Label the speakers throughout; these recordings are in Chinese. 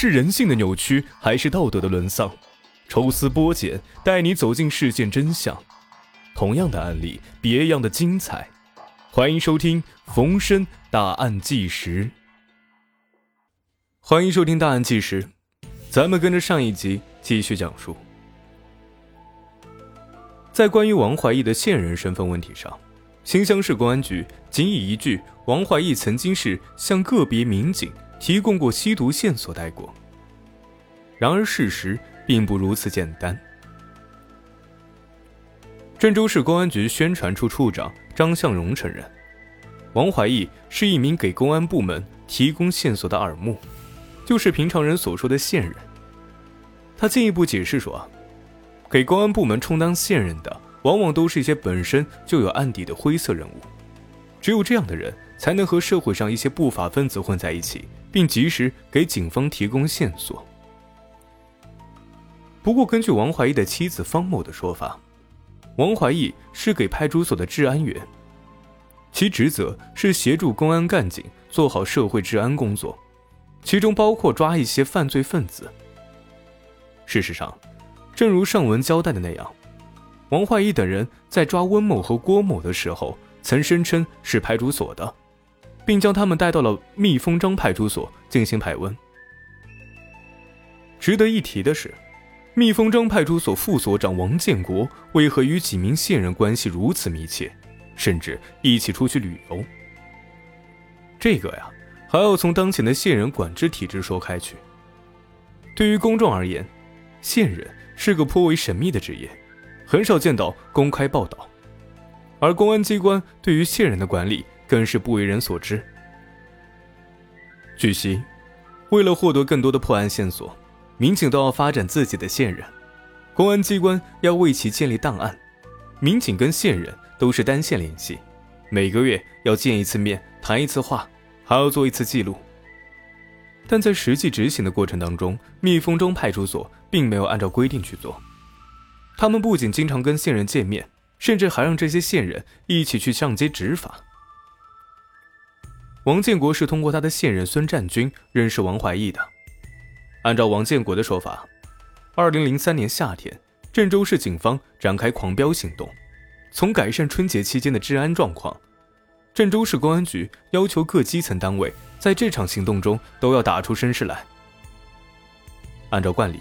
Speaker 1: 是人性的扭曲，还是道德的沦丧？抽丝剥茧，带你走进事件真相。同样的案例，别样的精彩。欢迎收听《逢申大案纪实》。欢迎收听《大案纪实》，咱们跟着上一集继续讲述。在关于王怀义的现人身份问题上，新乡市公安局仅以一句“王怀义曾经是向个别民警提供过吸毒线索”带过。然而事实并不如此简单。郑州市公安局宣传处处长张向荣承认，王怀义是一名给公安部门提供线索的耳目，就是平常人所说的线人。他进一步解释说，给公安部门充当线人的，往往都是一些本身就有案底的灰色人物，只有这样的人才能和社会上一些不法分子混在一起，并及时给警方提供线索。不过，根据王怀义的妻子方某的说法，王怀义是给派出所的治安员，其职责是协助公安干警做好社会治安工作，其中包括抓一些犯罪分子。事实上，正如上文交代的那样，王怀义等人在抓温某和郭某的时候，曾声称是派出所的，并将他们带到了蜜蜂张派出所进行盘问。值得一提的是。蜜蜂张派出所副所长王建国为何与几名线人关系如此密切，甚至一起出去旅游？这个呀，还要从当前的线人管制体制说开去。对于公众而言，线人是个颇为神秘的职业，很少见到公开报道，而公安机关对于线人的管理更是不为人所知。据悉，为了获得更多的破案线索。民警都要发展自己的线人，公安机关要为其建立档案，民警跟线人都是单线联系，每个月要见一次面，谈一次话，还要做一次记录。但在实际执行的过程当中，蜜蜂中派出所并没有按照规定去做，他们不仅经常跟线人见面，甚至还让这些线人一起去上街执法。王建国是通过他的线人孙占军认识王怀义的。按照王建国的说法，二零零三年夏天，郑州市警方展开狂飙行动，从改善春节期间的治安状况。郑州市公安局要求各基层单位在这场行动中都要打出声势来。按照惯例，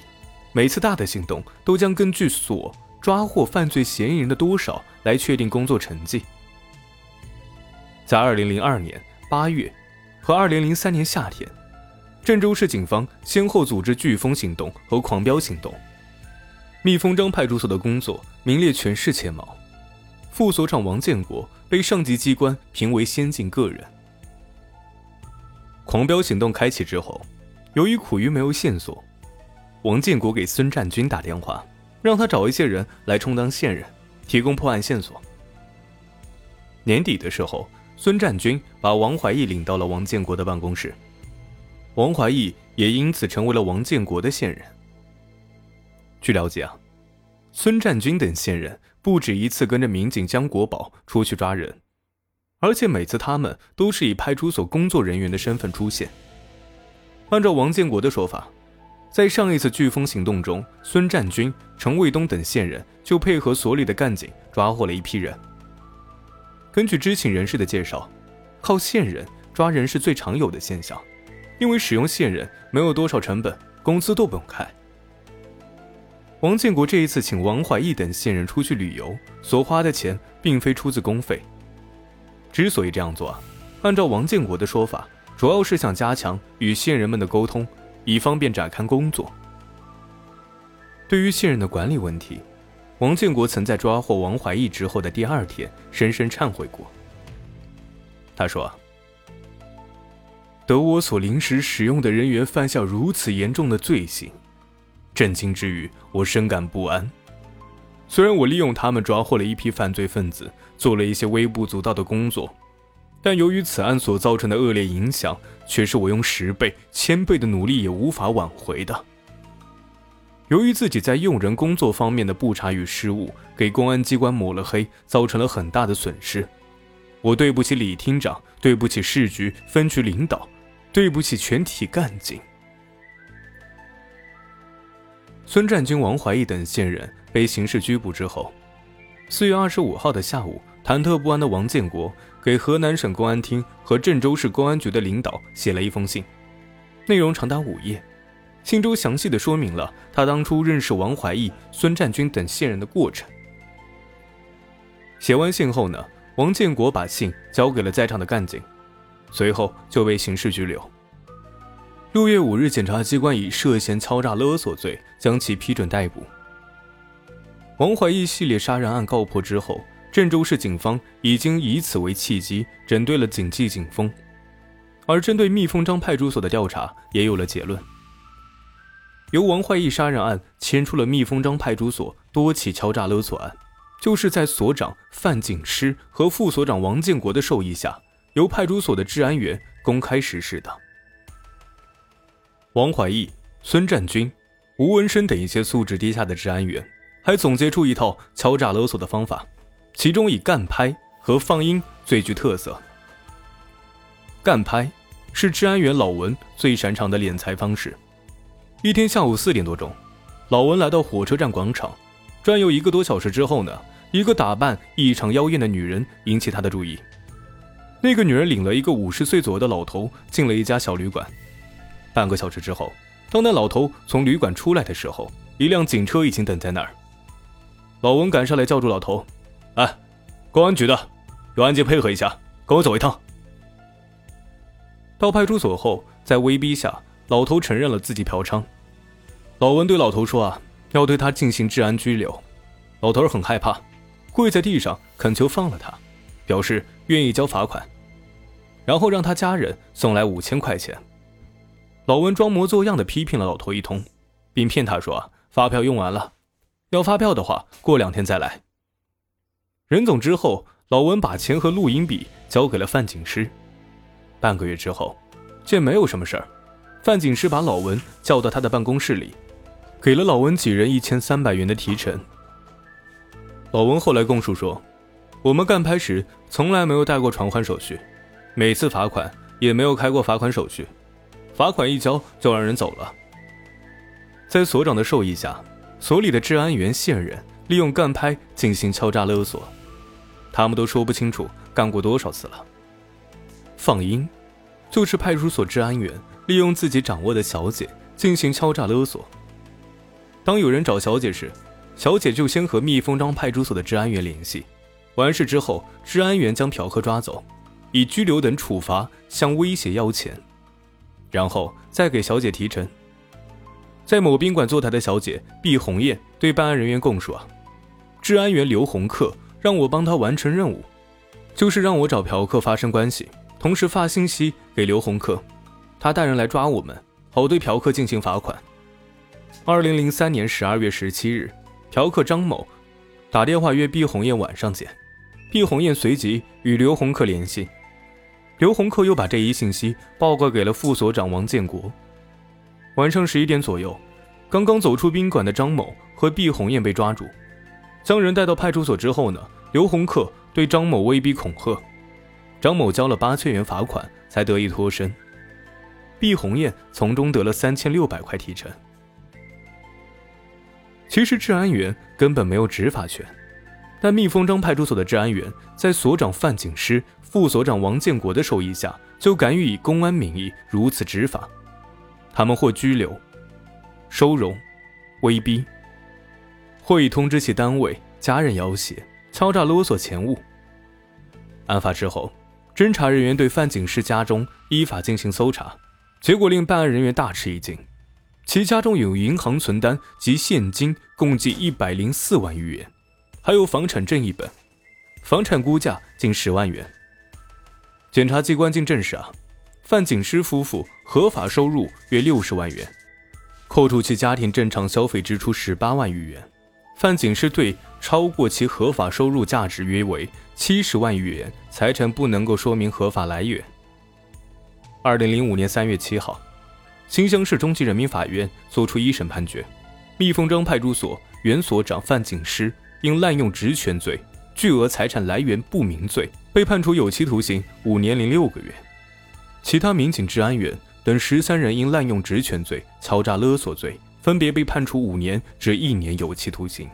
Speaker 1: 每次大的行动都将根据所抓获犯罪嫌疑人的多少来确定工作成绩。在二零零二年八月和二零零三年夏天。郑州市警方先后组织“飓风行动”和“狂飙行动”，蜜蜂张派出所的工作名列全市前茅，副所长王建国被上级机关评为先进个人。狂飙行动开启之后，由于苦于没有线索，王建国给孙占军打电话，让他找一些人来充当线人，提供破案线索。年底的时候，孙占军把王怀义领到了王建国的办公室。王怀义也因此成为了王建国的线人。据了解啊，孙占军等线人不止一次跟着民警江国宝出去抓人，而且每次他们都是以派出所工作人员的身份出现。按照王建国的说法，在上一次飓风行动中，孙占军、陈卫东等线人就配合所里的干警抓获了一批人。根据知情人士的介绍，靠线人抓人是最常有的现象。因为使用线人没有多少成本，工资都不用开。王建国这一次请王怀义等线人出去旅游，所花的钱并非出自公费。之所以这样做，按照王建国的说法，主要是想加强与线人们的沟通，以方便展开工作。对于线人的管理问题，王建国曾在抓获王怀义之后的第二天，深深忏悔过。他说。得我所临时使用的人员犯下如此严重的罪行，震惊之余，我深感不安。虽然我利用他们抓获了一批犯罪分子，做了一些微不足道的工作，但由于此案所造成的恶劣影响，却是我用十倍、千倍的努力也无法挽回的。由于自己在用人工作方面的不察与失误，给公安机关抹了黑，造成了很大的损失。我对不起李厅长，对不起市局分局领导。对不起，全体干警。孙占军、王怀义等线人被刑事拘捕之后，四月二十五号的下午，忐忑不安的王建国给河南省公安厅和郑州市公安局的领导写了一封信，内容长达五页，信中详细的说明了他当初认识王怀义、孙占军等线人的过程。写完信后呢，王建国把信交给了在场的干警，随后就被刑事拘留。六月五日，检察机关以涉嫌敲诈勒索罪将其批准逮捕。王怀义系列杀人案告破之后，郑州市警方已经以此为契机，整顿了警纪警风，而针对蜜蜂张派出所的调查也有了结论。由王怀义杀人案牵出了蜜蜂张派出所多起敲诈勒索案。就是在所长范景诗和副所长王建国的授意下，由派出所的治安员公开实施的。王怀义、孙占军、吴文生等一些素质低下的治安员，还总结出一套敲诈勒索的方法，其中以干拍和放音最具特色。干拍是治安员老文最擅长的敛财方式。一天下午四点多钟，老文来到火车站广场。转悠一个多小时之后呢，一个打扮异常妖艳的女人引起他的注意。那个女人领了一个五十岁左右的老头进了一家小旅馆。半个小时之后，当那老头从旅馆出来的时候，一辆警车已经等在那儿。老文赶上来叫住老头：“哎，公安局的，有案件配合一下，跟我走一趟。”到派出所后，在威逼下，老头承认了自己嫖娼。老文对老头说：“啊。”要对他进行治安拘留，老头很害怕，跪在地上恳求放了他，表示愿意交罚款，然后让他家人送来五千块钱。老文装模作样的批评了老头一通，并骗他说发票用完了，要发票的话过两天再来。人走之后，老文把钱和录音笔交给了范警师。半个月之后，见没有什么事儿，范警师把老文叫到他的办公室里。给了老文几人一千三百元的提成。老文后来供述说：“我们干拍时从来没有带过传唤手续，每次罚款也没有开过罚款手续，罚款一交就让人走了。”在所长的授意下，所里的治安员、线人利用干拍进行敲诈勒索，他们都说不清楚干过多少次了。放音，就是派出所治安员利用自己掌握的小姐进行敲诈勒索。当有人找小姐时，小姐就先和蜜蜂张派出所的治安员联系，完事之后，治安员将嫖客抓走，以拘留等处罚向威胁要钱，然后再给小姐提成。在某宾馆坐台的小姐毕红艳对办案人员供述啊，治安员刘洪克让我帮他完成任务，就是让我找嫖客发生关系，同时发信息给刘洪克，他带人来抓我们，好对嫖客进行罚款。二零零三年十二月十七日，嫖客张某打电话约毕红艳晚上见，毕红艳随即与刘洪克联系，刘洪克又把这一信息报告给了副所长王建国。晚上十一点左右，刚刚走出宾馆的张某和毕红艳被抓住，将人带到派出所之后呢，刘洪克对张某威逼恐吓，张某交了八千元罚款才得以脱身，毕红艳从中得了三千六百块提成。其实治安员根本没有执法权，但蜜蜂张派出所的治安员在所长范景诗、副所长王建国的授意下，就敢于以公安名义如此执法。他们或拘留、收容、威逼，或以通知其单位、家人要挟、敲诈勒索钱物。案发之后，侦查人员对范景诗家中依法进行搜查，结果令办案人员大吃一惊。其家中有银行存单及现金共计一百零四万余元，还有房产证一本，房产估价近十万元。检察机关经证实啊，范景诗夫妇合法收入约六十万元，扣除其家庭正常消费支出十八万余元，范景诗对超过其合法收入价值约为七十万余元财产不能够说明合法来源。二零零五年三月七号。新乡市中级人民法院作出一审判决，蜜蜂张派出所原所长范景诗因滥用职权罪、巨额财产来源不明罪，被判处有期徒刑五年零六个月。其他民警、治安员等十三人因滥用职权罪、敲诈勒索罪、分别被判处五年至一年有期徒刑。